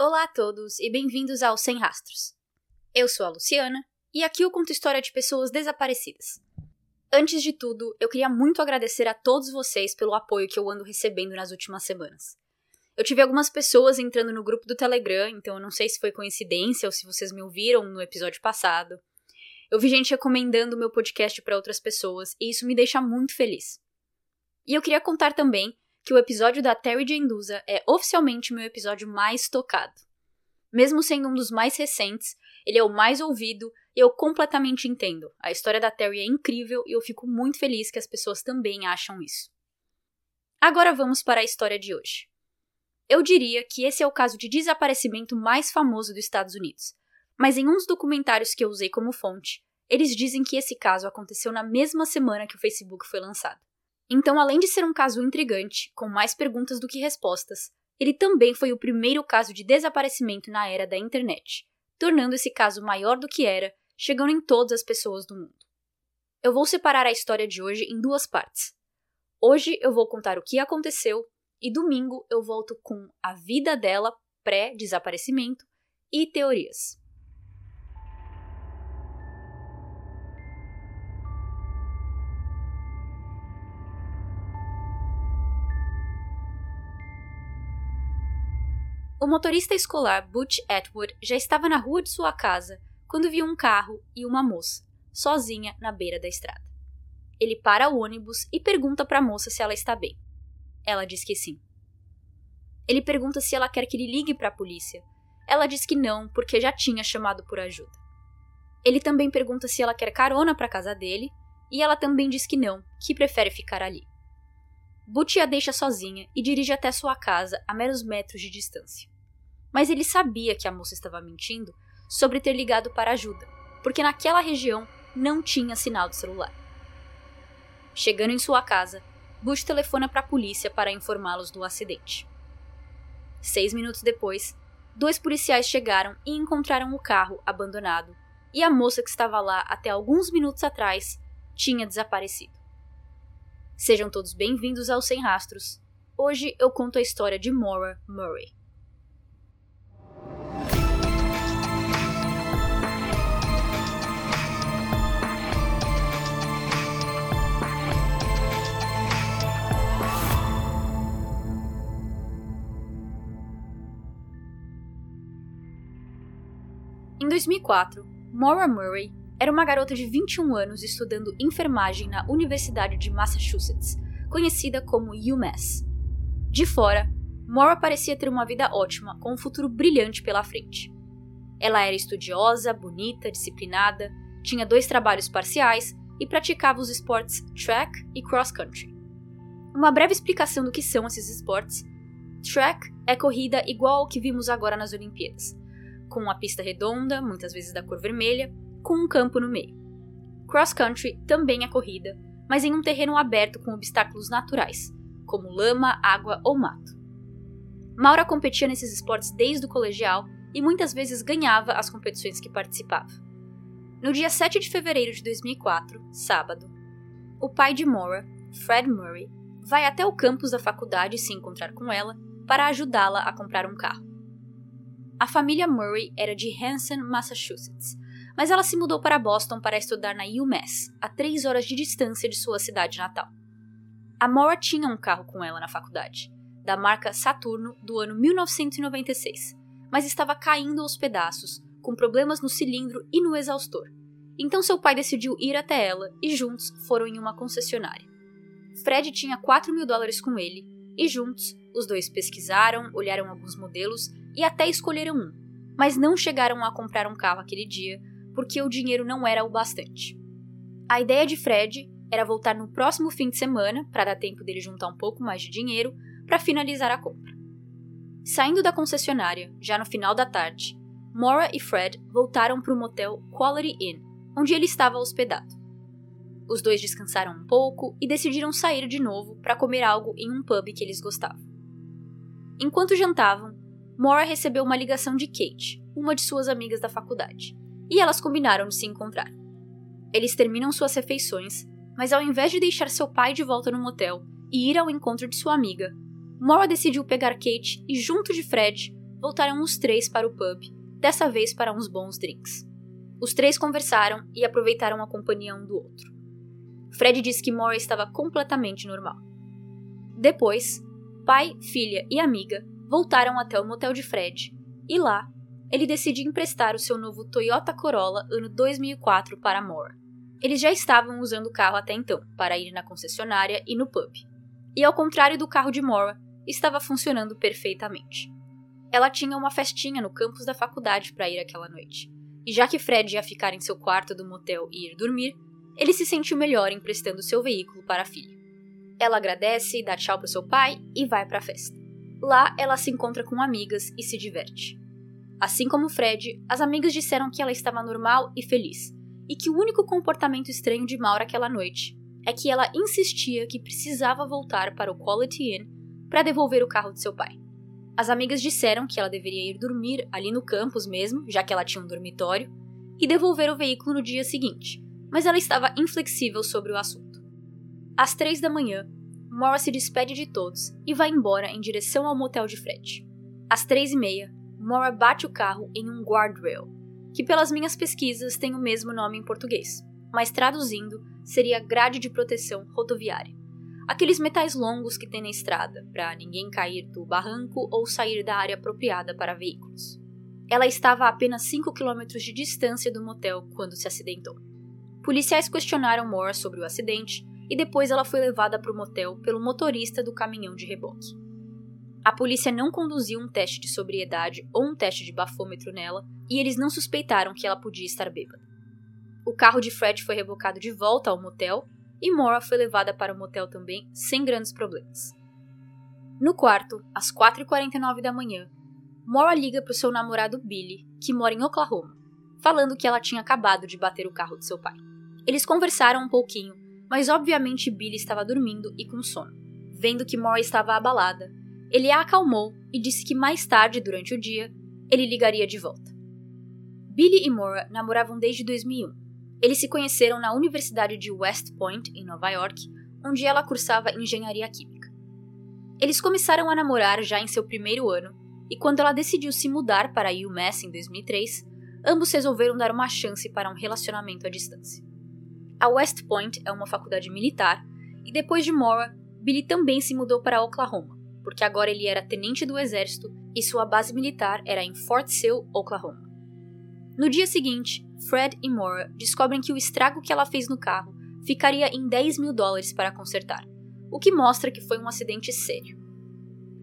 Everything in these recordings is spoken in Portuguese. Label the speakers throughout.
Speaker 1: Olá a todos e bem-vindos ao Sem Rastros. Eu sou a Luciana e aqui eu conto história de pessoas desaparecidas. Antes de tudo, eu queria muito agradecer a todos vocês pelo apoio que eu ando recebendo nas últimas semanas. Eu tive algumas pessoas entrando no grupo do Telegram, então eu não sei se foi coincidência ou se vocês me ouviram no episódio passado. Eu vi gente recomendando o meu podcast para outras pessoas e isso me deixa muito feliz. E eu queria contar também que o episódio da Terry Jendusa é oficialmente meu episódio mais tocado. Mesmo sendo um dos mais recentes, ele é o mais ouvido e eu completamente entendo. A história da Terry é incrível e eu fico muito feliz que as pessoas também acham isso. Agora vamos para a história de hoje. Eu diria que esse é o caso de desaparecimento mais famoso dos Estados Unidos, mas em uns documentários que eu usei como fonte, eles dizem que esse caso aconteceu na mesma semana que o Facebook foi lançado. Então, além de ser um caso intrigante, com mais perguntas do que respostas, ele também foi o primeiro caso de desaparecimento na era da internet, tornando esse caso maior do que era, chegando em todas as pessoas do mundo. Eu vou separar a história de hoje em duas partes. Hoje eu vou contar o que aconteceu e domingo eu volto com a vida dela pré-desaparecimento e teorias. O motorista escolar Butch Atwood já estava na rua de sua casa quando viu um carro e uma moça, sozinha na beira da estrada. Ele para o ônibus e pergunta para a moça se ela está bem. Ela diz que sim. Ele pergunta se ela quer que ele ligue para a polícia. Ela diz que não, porque já tinha chamado por ajuda. Ele também pergunta se ela quer carona para casa dele, e ela também diz que não, que prefere ficar ali. Butch a deixa sozinha e dirige até sua casa a meros metros de distância. Mas ele sabia que a moça estava mentindo sobre ter ligado para ajuda, porque naquela região não tinha sinal de celular. Chegando em sua casa, Bush telefona para a polícia para informá-los do acidente. Seis minutos depois, dois policiais chegaram e encontraram o carro abandonado, e a moça que estava lá até alguns minutos atrás tinha desaparecido. Sejam todos bem-vindos ao Sem Rastros. Hoje eu conto a história de Maura Murray. Em 2004, Maura Murray era uma garota de 21 anos estudando enfermagem na Universidade de Massachusetts, conhecida como UMass. De fora, Maura parecia ter uma vida ótima, com um futuro brilhante pela frente. Ela era estudiosa, bonita, disciplinada, tinha dois trabalhos parciais e praticava os esportes track e cross country. Uma breve explicação do que são esses esportes. Track é corrida igual ao que vimos agora nas Olimpíadas, com uma pista redonda, muitas vezes da cor vermelha, com um campo no meio. Cross country também é corrida, mas em um terreno aberto com obstáculos naturais, como lama, água ou mato. Maura competia nesses esportes desde o colegial e muitas vezes ganhava as competições que participava. No dia 7 de fevereiro de 2004, sábado, o pai de Maura, Fred Murray, vai até o campus da faculdade se encontrar com ela para ajudá-la a comprar um carro. A família Murray era de Hanson, Massachusetts, mas ela se mudou para Boston para estudar na UMass, a três horas de distância de sua cidade natal. A Maura tinha um carro com ela na faculdade, da marca Saturno do ano 1996, mas estava caindo aos pedaços, com problemas no cilindro e no exaustor. Então seu pai decidiu ir até ela e juntos foram em uma concessionária. Fred tinha 4 mil dólares com ele e juntos os dois pesquisaram, olharam alguns modelos e até escolheram um, mas não chegaram a comprar um carro aquele dia porque o dinheiro não era o bastante. A ideia de Fred era voltar no próximo fim de semana para dar tempo dele juntar um pouco mais de dinheiro para finalizar a compra. Saindo da concessionária, já no final da tarde, Maura e Fred voltaram para o motel Quality Inn, onde ele estava hospedado. Os dois descansaram um pouco e decidiram sair de novo para comer algo em um pub que eles gostavam. Enquanto jantavam, Maura recebeu uma ligação de Kate, uma de suas amigas da faculdade e elas combinaram de se encontrar. Eles terminam suas refeições, mas ao invés de deixar seu pai de volta no motel e ir ao encontro de sua amiga, Maura decidiu pegar Kate e, junto de Fred, voltaram os três para o pub, dessa vez para uns bons drinks. Os três conversaram e aproveitaram a companhia um do outro. Fred disse que Mora estava completamente normal. Depois, pai, filha e amiga voltaram até o motel de Fred, e lá, ele decide emprestar o seu novo Toyota Corolla ano 2004 para Moore. Eles já estavam usando o carro até então, para ir na concessionária e no pub. E ao contrário do carro de Moore, estava funcionando perfeitamente. Ela tinha uma festinha no campus da faculdade para ir aquela noite. E já que Fred ia ficar em seu quarto do motel e ir dormir, ele se sentiu melhor emprestando seu veículo para a filha. Ela agradece, dá tchau para seu pai e vai para a festa. Lá, ela se encontra com amigas e se diverte. Assim como Fred, as amigas disseram que ela estava normal e feliz, e que o único comportamento estranho de Maura aquela noite é que ela insistia que precisava voltar para o Quality Inn para devolver o carro de seu pai. As amigas disseram que ela deveria ir dormir ali no campus mesmo, já que ela tinha um dormitório, e devolver o veículo no dia seguinte, mas ela estava inflexível sobre o assunto. Às três da manhã, Maura se despede de todos e vai embora em direção ao motel de Fred. Às três e meia, Maura bate o carro em um guardrail, que pelas minhas pesquisas tem o mesmo nome em português, mas traduzindo seria grade de proteção rodoviária. Aqueles metais longos que tem na estrada, para ninguém cair do barranco ou sair da área apropriada para veículos. Ela estava a apenas 5 km de distância do motel quando se acidentou. Policiais questionaram Moore sobre o acidente e depois ela foi levada para o motel pelo motorista do caminhão de reboque. A polícia não conduziu um teste de sobriedade ou um teste de bafômetro nela, e eles não suspeitaram que ela podia estar bêbada. O carro de Fred foi rebocado de volta ao motel e Maura foi levada para o motel também, sem grandes problemas. No quarto, às 4h49 da manhã, Maura liga para o seu namorado Billy, que mora em Oklahoma, falando que ela tinha acabado de bater o carro de seu pai. Eles conversaram um pouquinho, mas obviamente Billy estava dormindo e com sono. Vendo que Maura estava abalada, ele a acalmou e disse que mais tarde, durante o dia, ele ligaria de volta. Billy e Maura namoravam desde 2001. Eles se conheceram na Universidade de West Point, em Nova York, onde ela cursava engenharia química. Eles começaram a namorar já em seu primeiro ano, e quando ela decidiu se mudar para UMass em 2003, ambos resolveram dar uma chance para um relacionamento à distância. A West Point é uma faculdade militar, e depois de Maura, Billy também se mudou para Oklahoma, porque agora ele era tenente do exército e sua base militar era em Fort Sill, Oklahoma. No dia seguinte, Fred e Maura descobrem que o estrago que ela fez no carro ficaria em 10 mil dólares para consertar, o que mostra que foi um acidente sério.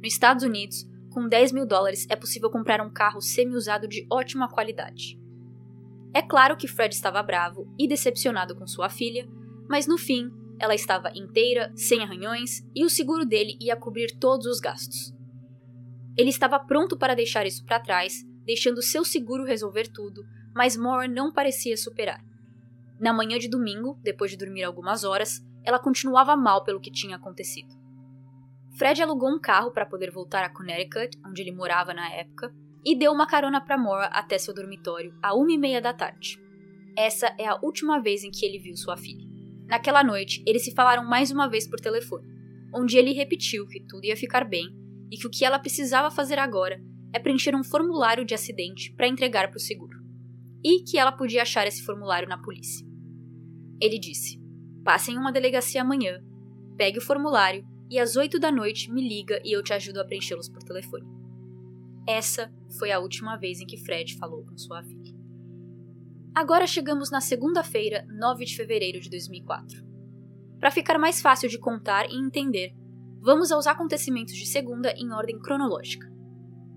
Speaker 1: Nos Estados Unidos, com 10 mil dólares é possível comprar um carro semi-usado de ótima qualidade. É claro que Fred estava bravo e decepcionado com sua filha, mas no fim, ela estava inteira, sem arranhões, e o seguro dele ia cobrir todos os gastos. Ele estava pronto para deixar isso para trás, deixando seu seguro resolver tudo, mas Moore não parecia superar. Na manhã de domingo, depois de dormir algumas horas, ela continuava mal pelo que tinha acontecido. Fred alugou um carro para poder voltar a Connecticut, onde ele morava na época, e deu uma carona para Moore até seu dormitório à uma e meia da tarde. Essa é a última vez em que ele viu sua filha. Naquela noite, eles se falaram mais uma vez por telefone, onde ele repetiu que tudo ia ficar bem e que o que ela precisava fazer agora é preencher um formulário de acidente para entregar para o seguro, e que ela podia achar esse formulário na polícia. Ele disse: passe em uma delegacia amanhã, pegue o formulário e às oito da noite me liga e eu te ajudo a preenchê-los por telefone. Essa foi a última vez em que Fred falou com sua filha. Agora chegamos na segunda-feira, 9 de fevereiro de 2004. Para ficar mais fácil de contar e entender, vamos aos acontecimentos de segunda em ordem cronológica.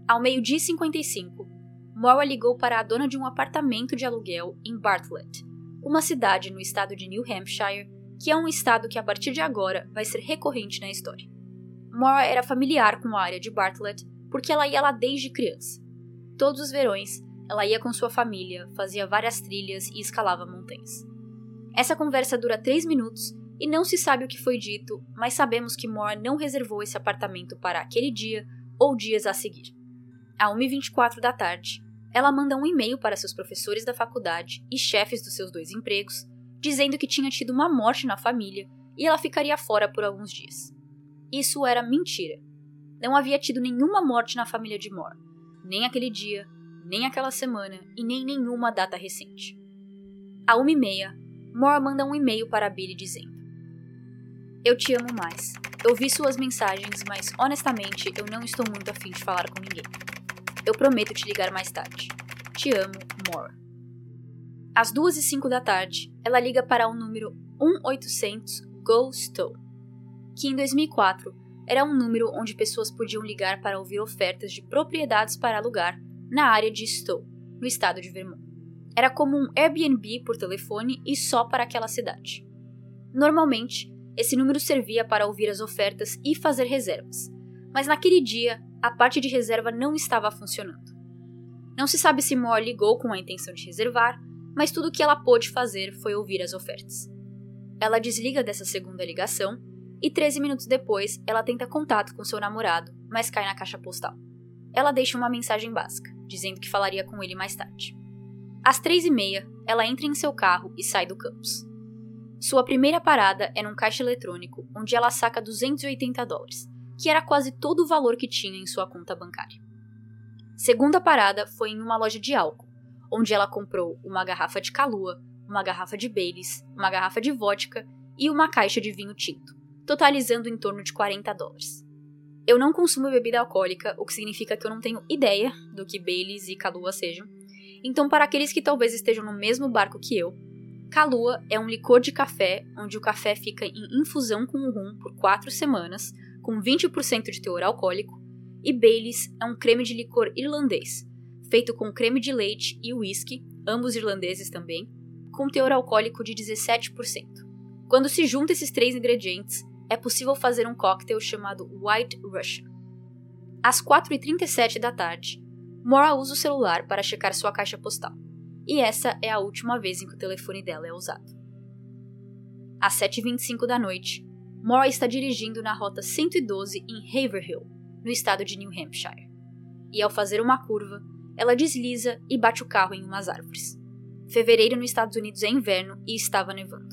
Speaker 1: Ao meio-dia 55, Maura ligou para a dona de um apartamento de aluguel em Bartlett, uma cidade no estado de New Hampshire, que é um estado que a partir de agora vai ser recorrente na história. Maura era familiar com a área de Bartlett porque ela ia lá desde criança. Todos os verões, ela ia com sua família, fazia várias trilhas e escalava montanhas. Essa conversa dura três minutos e não se sabe o que foi dito, mas sabemos que Moore não reservou esse apartamento para aquele dia ou dias a seguir. À 1h24 da tarde, ela manda um e-mail para seus professores da faculdade e chefes dos seus dois empregos, dizendo que tinha tido uma morte na família e ela ficaria fora por alguns dias. Isso era mentira. Não havia tido nenhuma morte na família de Moore nem aquele dia, nem aquela semana e nem nenhuma data recente. À uma e meia, Moore manda um e-mail para Billy dizendo: Eu te amo mais. Eu vi suas mensagens, mas honestamente eu não estou muito afim de falar com ninguém. Eu prometo te ligar mais tarde. Te amo, Moore. Às duas e cinco da tarde, ela liga para o número 1800 Go Stowe, que em 2004 era um número onde pessoas podiam ligar para ouvir ofertas de propriedades para alugar na área de Stowe, no estado de Vermont. Era como um Airbnb por telefone e só para aquela cidade. Normalmente, esse número servia para ouvir as ofertas e fazer reservas, mas naquele dia a parte de reserva não estava funcionando. Não se sabe se Moore ligou com a intenção de reservar, mas tudo o que ela pôde fazer foi ouvir as ofertas. Ela desliga dessa segunda ligação e 13 minutos depois ela tenta contato com seu namorado, mas cai na caixa postal. Ela deixa uma mensagem básica, dizendo que falaria com ele mais tarde. Às três e meia, ela entra em seu carro e sai do campus. Sua primeira parada é num caixa eletrônico, onde ela saca 280 dólares, que era quase todo o valor que tinha em sua conta bancária. Segunda parada foi em uma loja de álcool, onde ela comprou uma garrafa de Calua, uma garrafa de Baileys, uma garrafa de vodka e uma caixa de vinho tinto, totalizando em torno de 40 dólares. Eu não consumo bebida alcoólica, o que significa que eu não tenho ideia do que Baileys e Calua sejam. Então, para aqueles que talvez estejam no mesmo barco que eu, Calua é um licor de café onde o café fica em infusão com rum por 4 semanas, com 20% de teor alcoólico, e Baileys é um creme de licor irlandês, feito com creme de leite e whisky, ambos irlandeses também, com teor alcoólico de 17%. Quando se junta esses três ingredientes, é possível fazer um cocktail chamado White Russian. Às 4h37 da tarde, Mora usa o celular para checar sua caixa postal, e essa é a última vez em que o telefone dela é usado. Às 7h25 da noite, Mora está dirigindo na rota 112 em Haverhill, no estado de New Hampshire, e ao fazer uma curva, ela desliza e bate o carro em umas árvores. Fevereiro nos Estados Unidos é inverno e estava nevando.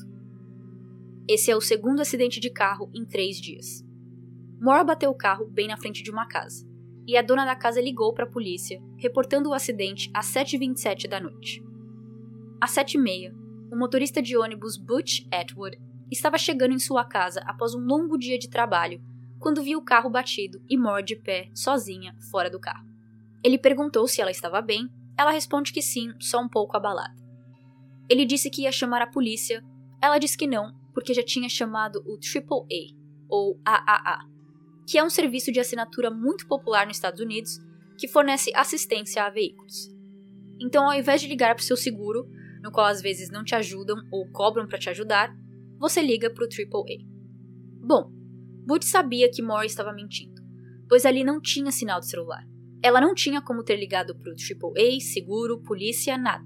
Speaker 1: Esse é o segundo acidente de carro em três dias. Moore bateu o carro bem na frente de uma casa, e a dona da casa ligou para a polícia, reportando o acidente às 7h27 da noite. Às 7h30, o motorista de ônibus Butch Atwood estava chegando em sua casa após um longo dia de trabalho quando viu o carro batido e Moore de pé, sozinha, fora do carro. Ele perguntou se ela estava bem, ela responde que sim, só um pouco abalada. Ele disse que ia chamar a polícia, ela disse que não porque já tinha chamado o AAA, ou AAA, que é um serviço de assinatura muito popular nos Estados Unidos que fornece assistência a veículos. Então, ao invés de ligar para o seu seguro, no qual às vezes não te ajudam ou cobram para te ajudar, você liga para o AAA. Bom, Butch sabia que Moore estava mentindo, pois ali não tinha sinal de celular. Ela não tinha como ter ligado para o AAA, seguro, polícia, nada.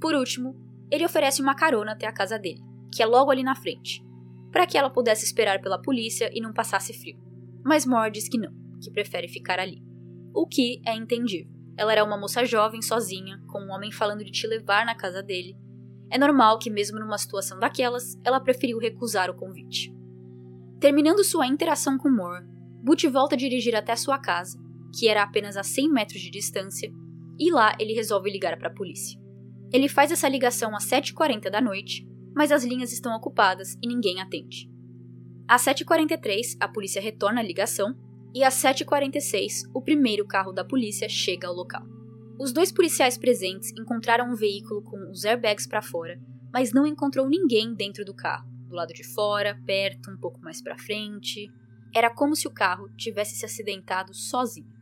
Speaker 1: Por último, ele oferece uma carona até a casa dele que é logo ali na frente, para que ela pudesse esperar pela polícia e não passasse frio. Mas Moore diz que não, que prefere ficar ali. O que é entendível. Ela era uma moça jovem, sozinha, com um homem falando de te levar na casa dele. É normal que, mesmo numa situação daquelas, ela preferiu recusar o convite. Terminando sua interação com Moore, Butch volta a dirigir até sua casa, que era apenas a 100 metros de distância, e lá ele resolve ligar para a polícia. Ele faz essa ligação às 7h40 da noite mas as linhas estão ocupadas e ninguém atende. Às 7h43, a polícia retorna a ligação e às 7h46, o primeiro carro da polícia chega ao local. Os dois policiais presentes encontraram um veículo com os airbags para fora, mas não encontrou ninguém dentro do carro, do lado de fora, perto, um pouco mais para frente. Era como se o carro tivesse se acidentado sozinho.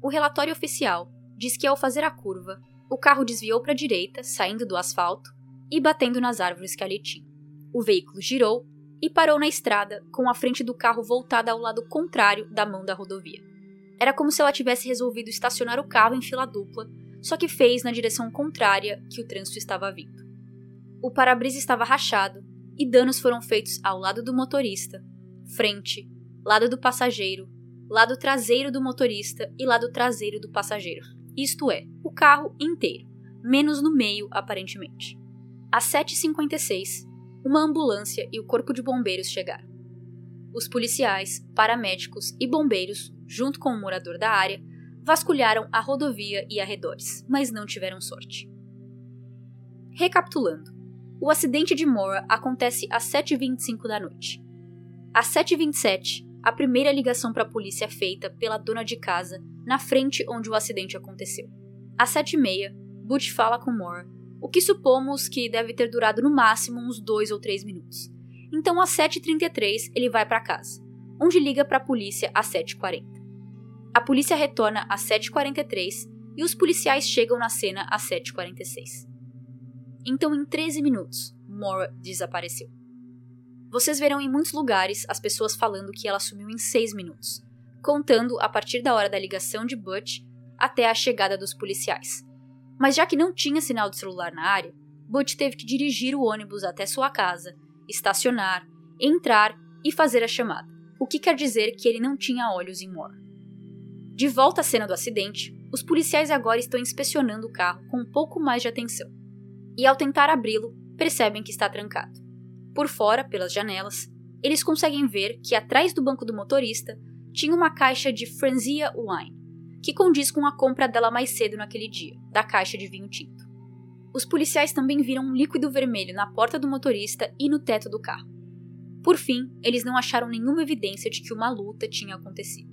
Speaker 1: O relatório oficial diz que ao fazer a curva, o carro desviou para a direita, saindo do asfalto, e batendo nas árvores que ali tinha. O veículo girou e parou na estrada, com a frente do carro voltada ao lado contrário da mão da rodovia. Era como se ela tivesse resolvido estacionar o carro em fila dupla, só que fez na direção contrária que o trânsito estava vindo. O para-brisa estava rachado e danos foram feitos ao lado do motorista, frente, lado do passageiro, lado traseiro do motorista e lado traseiro do passageiro. Isto é, o carro inteiro, menos no meio aparentemente. Às 7h56, uma ambulância e o corpo de bombeiros chegaram. Os policiais, paramédicos e bombeiros, junto com o morador da área, vasculharam a rodovia e arredores, mas não tiveram sorte. Recapitulando, o acidente de Mora acontece às 7h25 da noite. Às 7h27, a primeira ligação para a polícia é feita pela dona de casa na frente onde o acidente aconteceu. Às 7h30, Butch fala com Mora, o que supomos que deve ter durado no máximo uns 2 ou 3 minutos. Então, às 7h33, ele vai para casa, onde liga para a polícia às 7h40. A polícia retorna às 7h43 e os policiais chegam na cena às 7h46. Então, em 13 minutos, Mora desapareceu. Vocês verão em muitos lugares as pessoas falando que ela sumiu em 6 minutos, contando a partir da hora da ligação de Butch até a chegada dos policiais. Mas já que não tinha sinal de celular na área, Butch teve que dirigir o ônibus até sua casa, estacionar, entrar e fazer a chamada, o que quer dizer que ele não tinha olhos em Moore. De volta à cena do acidente, os policiais agora estão inspecionando o carro com um pouco mais de atenção e, ao tentar abri-lo, percebem que está trancado. Por fora, pelas janelas, eles conseguem ver que atrás do banco do motorista tinha uma caixa de Franzia Wine, que condiz com a compra dela mais cedo naquele dia, da caixa de vinho tinto. Os policiais também viram um líquido vermelho na porta do motorista e no teto do carro. Por fim, eles não acharam nenhuma evidência de que uma luta tinha acontecido.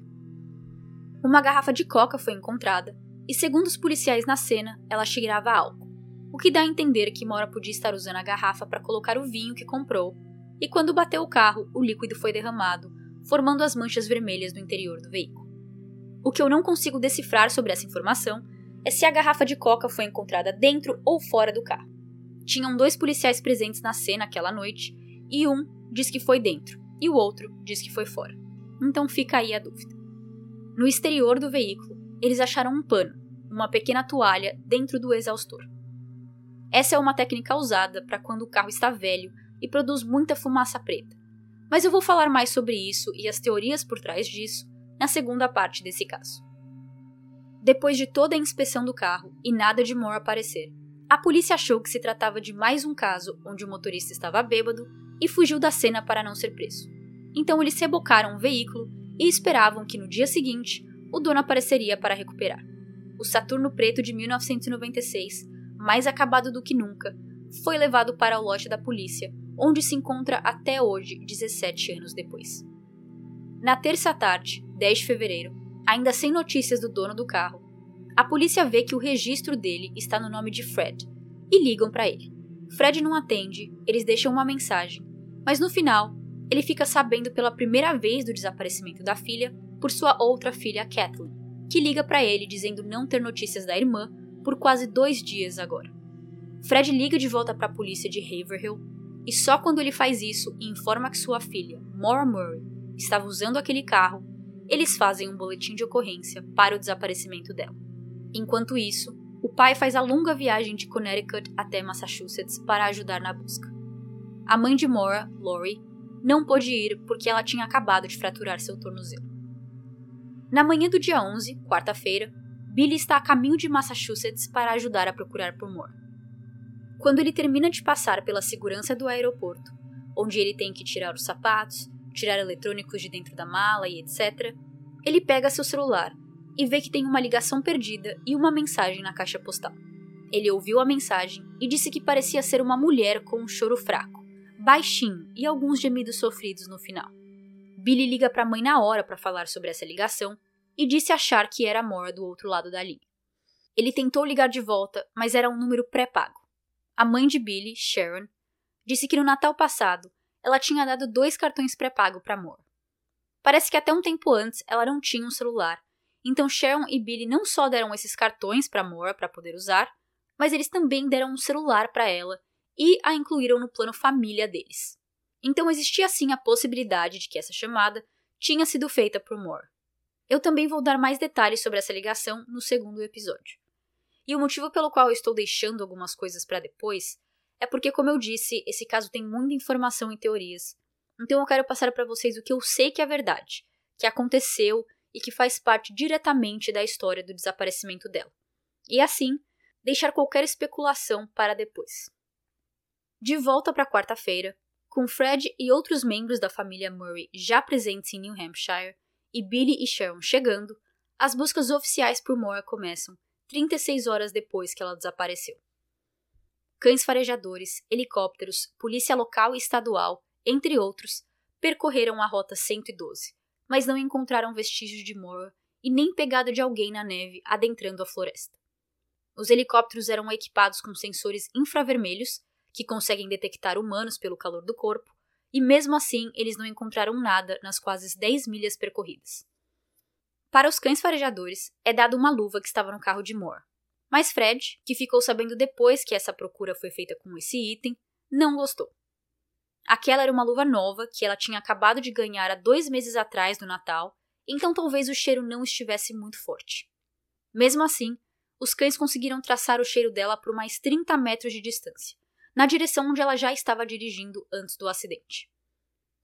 Speaker 1: Uma garrafa de coca foi encontrada, e segundo os policiais na cena, ela cheirava a álcool o que dá a entender que Mora podia estar usando a garrafa para colocar o vinho que comprou, e quando bateu o carro, o líquido foi derramado, formando as manchas vermelhas no interior do veículo. O que eu não consigo decifrar sobre essa informação é se a garrafa de coca foi encontrada dentro ou fora do carro. Tinham dois policiais presentes na cena aquela noite, e um diz que foi dentro, e o outro diz que foi fora. Então fica aí a dúvida. No exterior do veículo, eles acharam um pano, uma pequena toalha dentro do exaustor. Essa é uma técnica usada para quando o carro está velho e produz muita fumaça preta. Mas eu vou falar mais sobre isso e as teorias por trás disso na segunda parte desse caso. Depois de toda a inspeção do carro e nada de Moore aparecer, a polícia achou que se tratava de mais um caso onde o motorista estava bêbado e fugiu da cena para não ser preso. Então eles rebocaram o veículo e esperavam que no dia seguinte o dono apareceria para recuperar. O Saturno Preto de 1996 mais acabado do que nunca, foi levado para o lote da polícia, onde se encontra até hoje, 17 anos depois. Na terça tarde, 10 de fevereiro, ainda sem notícias do dono do carro, a polícia vê que o registro dele está no nome de Fred e ligam para ele. Fred não atende, eles deixam uma mensagem, mas no final, ele fica sabendo pela primeira vez do desaparecimento da filha por sua outra filha, Kathleen, que liga para ele dizendo não ter notícias da irmã por quase dois dias agora. Fred liga de volta para a polícia de Haverhill e só quando ele faz isso e informa que sua filha, Maura Murray, estava usando aquele carro, eles fazem um boletim de ocorrência para o desaparecimento dela. Enquanto isso, o pai faz a longa viagem de Connecticut até Massachusetts para ajudar na busca. A mãe de Maura, Lori, não pôde ir porque ela tinha acabado de fraturar seu tornozelo. Na manhã do dia 11, quarta-feira, Billy está a caminho de Massachusetts para ajudar a procurar por Moore. Quando ele termina de passar pela segurança do aeroporto, onde ele tem que tirar os sapatos, tirar eletrônicos de dentro da mala e etc., ele pega seu celular e vê que tem uma ligação perdida e uma mensagem na caixa postal. Ele ouviu a mensagem e disse que parecia ser uma mulher com um choro fraco, baixinho e alguns gemidos sofridos no final. Billy liga para a mãe na hora para falar sobre essa ligação e disse achar que era Mora do outro lado da linha. Ele tentou ligar de volta, mas era um número pré-pago. A mãe de Billy, Sharon, disse que no Natal passado ela tinha dado dois cartões pré-pago para Moore. Parece que até um tempo antes ela não tinha um celular, então Sharon e Billy não só deram esses cartões para Moore para poder usar, mas eles também deram um celular para ela e a incluíram no plano família deles. Então existia sim a possibilidade de que essa chamada tinha sido feita por Moore. Eu também vou dar mais detalhes sobre essa ligação no segundo episódio. E o motivo pelo qual eu estou deixando algumas coisas para depois é porque, como eu disse, esse caso tem muita informação e teorias. Então eu quero passar para vocês o que eu sei que é verdade, que aconteceu e que faz parte diretamente da história do desaparecimento dela. E assim, deixar qualquer especulação para depois. De volta para quarta-feira, com Fred e outros membros da família Murray já presentes em New Hampshire, e Billy e Sharon chegando, As buscas oficiais por Moore começam 36 horas depois que ela desapareceu. Cães farejadores, helicópteros, polícia local e estadual, entre outros, percorreram a rota 112, mas não encontraram vestígios de Moore e nem pegada de alguém na neve adentrando a floresta. Os helicópteros eram equipados com sensores infravermelhos, que conseguem detectar humanos pelo calor do corpo, e mesmo assim eles não encontraram nada nas quase 10 milhas percorridas. Para os cães farejadores, é dada uma luva que estava no carro de Moore. Mas Fred, que ficou sabendo depois que essa procura foi feita com esse item, não gostou. Aquela era uma luva nova que ela tinha acabado de ganhar há dois meses atrás do Natal, então talvez o cheiro não estivesse muito forte. Mesmo assim, os cães conseguiram traçar o cheiro dela por mais 30 metros de distância, na direção onde ela já estava dirigindo antes do acidente.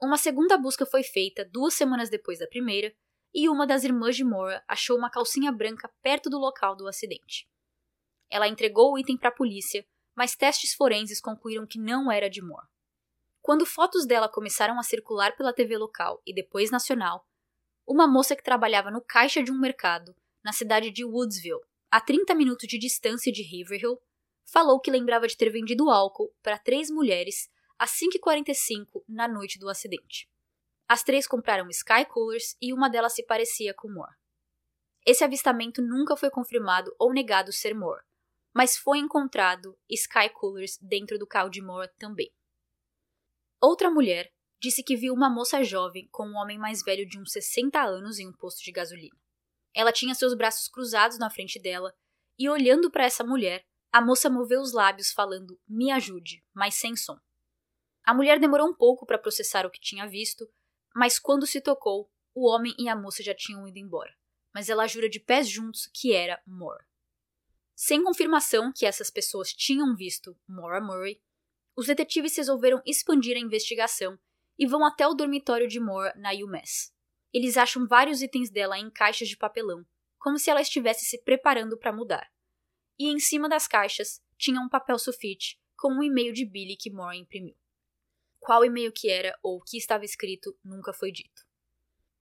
Speaker 1: Uma segunda busca foi feita duas semanas depois da primeira, e uma das irmãs de Mora achou uma calcinha branca perto do local do acidente. Ela entregou o item para a polícia, mas testes forenses concluíram que não era de Moore. Quando fotos dela começaram a circular pela TV local e depois nacional, uma moça que trabalhava no caixa de um mercado, na cidade de Woodsville, a 30 minutos de distância de Haverhill, falou que lembrava de ter vendido álcool para três mulheres às 5h45 na noite do acidente. As três compraram Sky Coolers e uma delas se parecia com Moore. Esse avistamento nunca foi confirmado ou negado ser Moore, mas foi encontrado Sky Coolers dentro do carro de Moore também. Outra mulher disse que viu uma moça jovem com um homem mais velho de uns 60 anos em um posto de gasolina. Ela tinha seus braços cruzados na frente dela e, olhando para essa mulher, a moça moveu os lábios falando: Me ajude, mas sem som. A mulher demorou um pouco para processar o que tinha visto, mas quando se tocou, o homem e a moça já tinham ido embora. Mas ela jura de pés juntos que era Moore. Sem confirmação que essas pessoas tinham visto Maura Murray, os detetives resolveram expandir a investigação e vão até o dormitório de Moore na UMass. Eles acham vários itens dela em caixas de papelão, como se ela estivesse se preparando para mudar. E em cima das caixas tinha um papel sulfite com um e-mail de Billy que Moore imprimiu. Qual e-mail que era ou o que estava escrito nunca foi dito.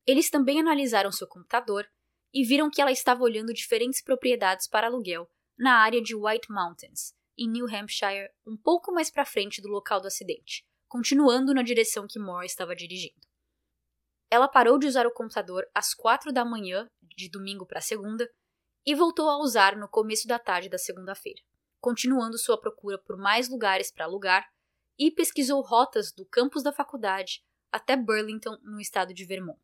Speaker 1: Eles também analisaram seu computador e viram que ela estava olhando diferentes propriedades para aluguel na área de White Mountains, em New Hampshire, um pouco mais para frente do local do acidente, continuando na direção que Moore estava dirigindo. Ela parou de usar o computador às quatro da manhã, de domingo para segunda, e voltou a usar no começo da tarde da segunda-feira, continuando sua procura por mais lugares para alugar e pesquisou rotas do campus da faculdade até Burlington, no estado de Vermont.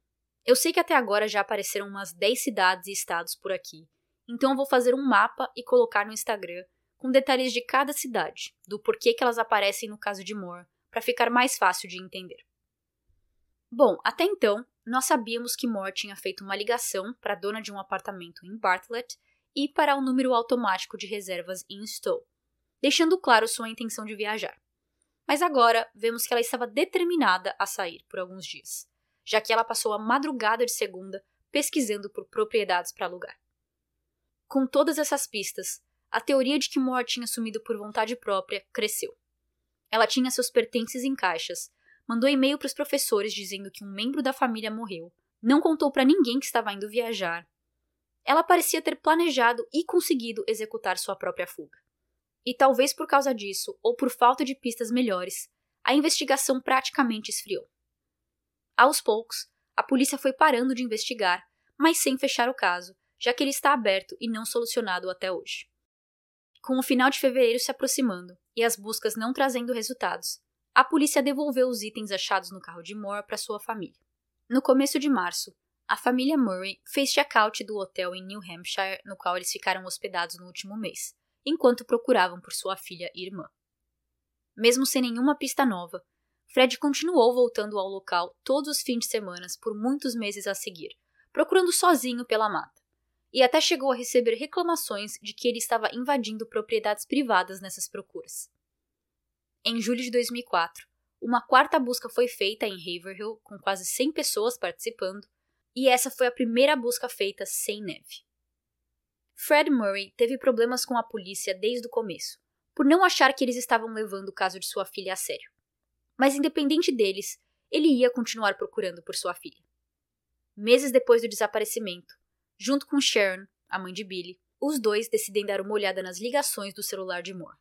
Speaker 1: Eu sei que até agora já apareceram umas 10 cidades e estados por aqui, então eu vou fazer um mapa e colocar no Instagram com detalhes de cada cidade, do porquê que elas aparecem no caso de Moore, para ficar mais fácil de entender. Bom, até então, nós sabíamos que Moore tinha feito uma ligação para a dona de um apartamento em Bartlett e para o um número automático de reservas em Stowe, deixando claro sua intenção de viajar. Mas agora vemos que ela estava determinada a sair por alguns dias, já que ela passou a madrugada de segunda pesquisando por propriedades para alugar. Com todas essas pistas, a teoria de que Moore tinha sumido por vontade própria cresceu. Ela tinha seus pertences em caixas mandou e-mail para os professores dizendo que um membro da família morreu, não contou para ninguém que estava indo viajar. Ela parecia ter planejado e conseguido executar sua própria fuga. E talvez por causa disso, ou por falta de pistas melhores, a investigação praticamente esfriou. Aos poucos, a polícia foi parando de investigar, mas sem fechar o caso, já que ele está aberto e não solucionado até hoje. Com o final de fevereiro se aproximando e as buscas não trazendo resultados, a polícia devolveu os itens achados no carro de Moore para sua família. No começo de março, a família Murray fez check-out do hotel em New Hampshire no qual eles ficaram hospedados no último mês, enquanto procuravam por sua filha e irmã. Mesmo sem nenhuma pista nova, Fred continuou voltando ao local todos os fins de semana por muitos meses a seguir, procurando sozinho pela mata, e até chegou a receber reclamações de que ele estava invadindo propriedades privadas nessas procuras. Em julho de 2004, uma quarta busca foi feita em Haverhill, com quase 100 pessoas participando, e essa foi a primeira busca feita sem neve. Fred Murray teve problemas com a polícia desde o começo, por não achar que eles estavam levando o caso de sua filha a sério. Mas, independente deles, ele ia continuar procurando por sua filha. Meses depois do desaparecimento, junto com Sharon, a mãe de Billy, os dois decidem dar uma olhada nas ligações do celular de Moore.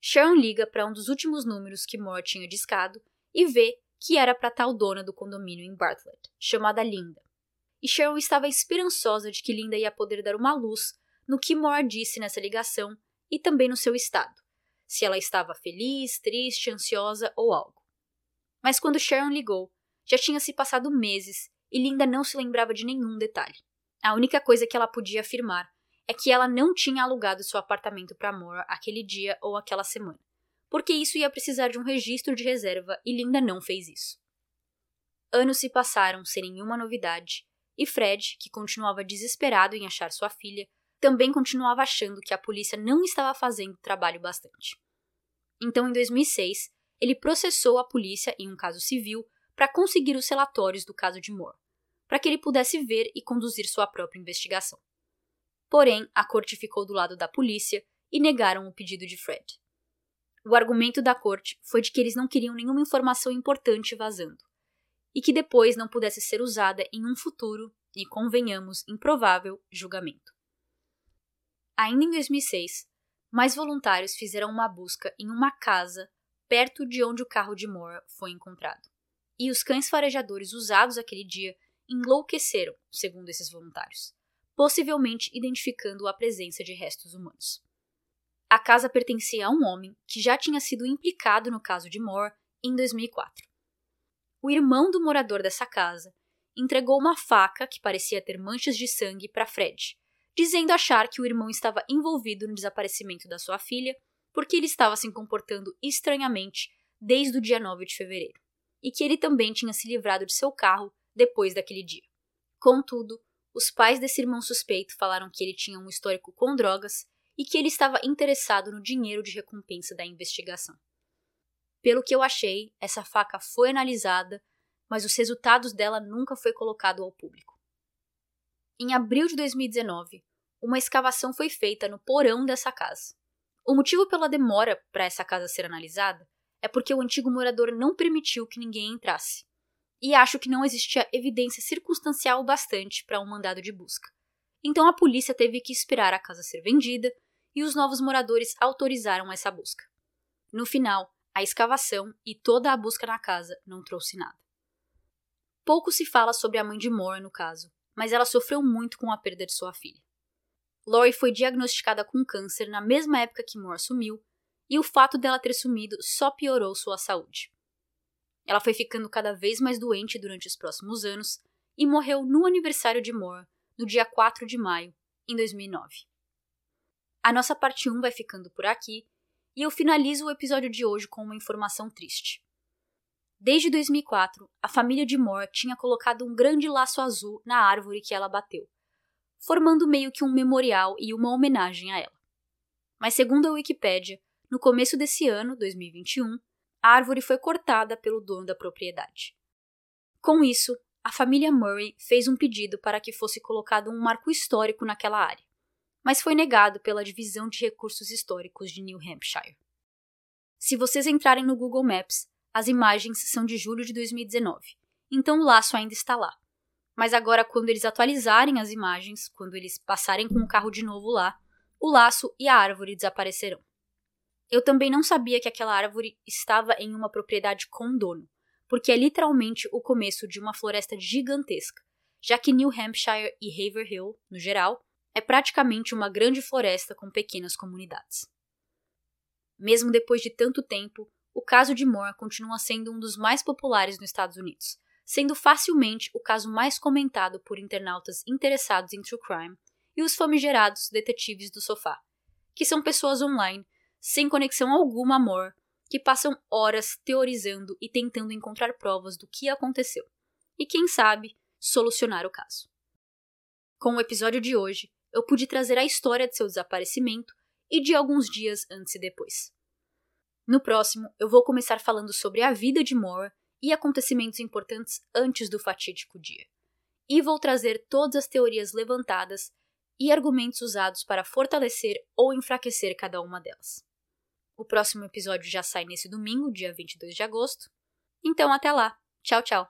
Speaker 1: Sharon liga para um dos últimos números que Moore tinha discado e vê que era para tal dona do condomínio em Bartlett, chamada Linda. E Sharon estava esperançosa de que Linda ia poder dar uma luz no que Moore disse nessa ligação e também no seu estado, se ela estava feliz, triste, ansiosa ou algo. Mas quando Sharon ligou, já tinha se passado meses e Linda não se lembrava de nenhum detalhe. A única coisa que ela podia afirmar é que ela não tinha alugado seu apartamento para Moore aquele dia ou aquela semana, porque isso ia precisar de um registro de reserva e Linda não fez isso. Anos se passaram sem nenhuma novidade, e Fred, que continuava desesperado em achar sua filha, também continuava achando que a polícia não estava fazendo trabalho bastante. Então, em 2006, ele processou a polícia em um caso civil para conseguir os relatórios do caso de Moore, para que ele pudesse ver e conduzir sua própria investigação. Porém, a corte ficou do lado da polícia e negaram o pedido de Fred. O argumento da corte foi de que eles não queriam nenhuma informação importante vazando, e que depois não pudesse ser usada em um futuro e, convenhamos, improvável julgamento. Ainda em 2006, mais voluntários fizeram uma busca em uma casa perto de onde o carro de Moore foi encontrado. E os cães farejadores usados aquele dia enlouqueceram, segundo esses voluntários possivelmente identificando a presença de restos humanos. A casa pertencia a um homem que já tinha sido implicado no caso de Moore em 2004. O irmão do morador dessa casa entregou uma faca que parecia ter manchas de sangue para Fred, dizendo achar que o irmão estava envolvido no desaparecimento da sua filha porque ele estava se comportando estranhamente desde o dia 9 de fevereiro, e que ele também tinha se livrado de seu carro depois daquele dia. Contudo, os pais desse irmão suspeito falaram que ele tinha um histórico com drogas e que ele estava interessado no dinheiro de recompensa da investigação. Pelo que eu achei, essa faca foi analisada, mas os resultados dela nunca foi colocado ao público. Em abril de 2019, uma escavação foi feita no porão dessa casa. O motivo pela demora para essa casa ser analisada é porque o antigo morador não permitiu que ninguém entrasse e acho que não existia evidência circunstancial bastante para um mandado de busca. Então a polícia teve que esperar a casa ser vendida e os novos moradores autorizaram essa busca. No final, a escavação e toda a busca na casa não trouxe nada. Pouco se fala sobre a mãe de Moore no caso, mas ela sofreu muito com a perda de sua filha. Lori foi diagnosticada com câncer na mesma época que Moore sumiu, e o fato dela ter sumido só piorou sua saúde. Ela foi ficando cada vez mais doente durante os próximos anos e morreu no aniversário de Moore, no dia 4 de maio, em 2009. A nossa parte 1 vai ficando por aqui e eu finalizo o episódio de hoje com uma informação triste. Desde 2004, a família de Moore tinha colocado um grande laço azul na árvore que ela bateu, formando meio que um memorial e uma homenagem a ela. Mas segundo a Wikipédia, no começo desse ano, 2021, a árvore foi cortada pelo dono da propriedade. Com isso, a família Murray fez um pedido para que fosse colocado um marco histórico naquela área, mas foi negado pela Divisão de Recursos Históricos de New Hampshire. Se vocês entrarem no Google Maps, as imagens são de julho de 2019, então o laço ainda está lá. Mas agora, quando eles atualizarem as imagens, quando eles passarem com o carro de novo lá, o laço e a árvore desaparecerão. Eu também não sabia que aquela árvore estava em uma propriedade com dono, porque é literalmente o começo de uma floresta gigantesca, já que New Hampshire e Haverhill, no geral, é praticamente uma grande floresta com pequenas comunidades. Mesmo depois de tanto tempo, o caso de Moore continua sendo um dos mais populares nos Estados Unidos, sendo facilmente o caso mais comentado por internautas interessados em true crime e os famigerados detetives do sofá, que são pessoas online sem conexão alguma amor, que passam horas teorizando e tentando encontrar provas do que aconteceu. E quem sabe, solucionar o caso. Com o episódio de hoje, eu pude trazer a história de seu desaparecimento e de alguns dias antes e depois. No próximo, eu vou começar falando sobre a vida de Moore e acontecimentos importantes antes do fatídico dia. E vou trazer todas as teorias levantadas e argumentos usados para fortalecer ou enfraquecer cada uma delas. O próximo episódio já sai nesse domingo, dia 22 de agosto. Então, até lá. Tchau, tchau.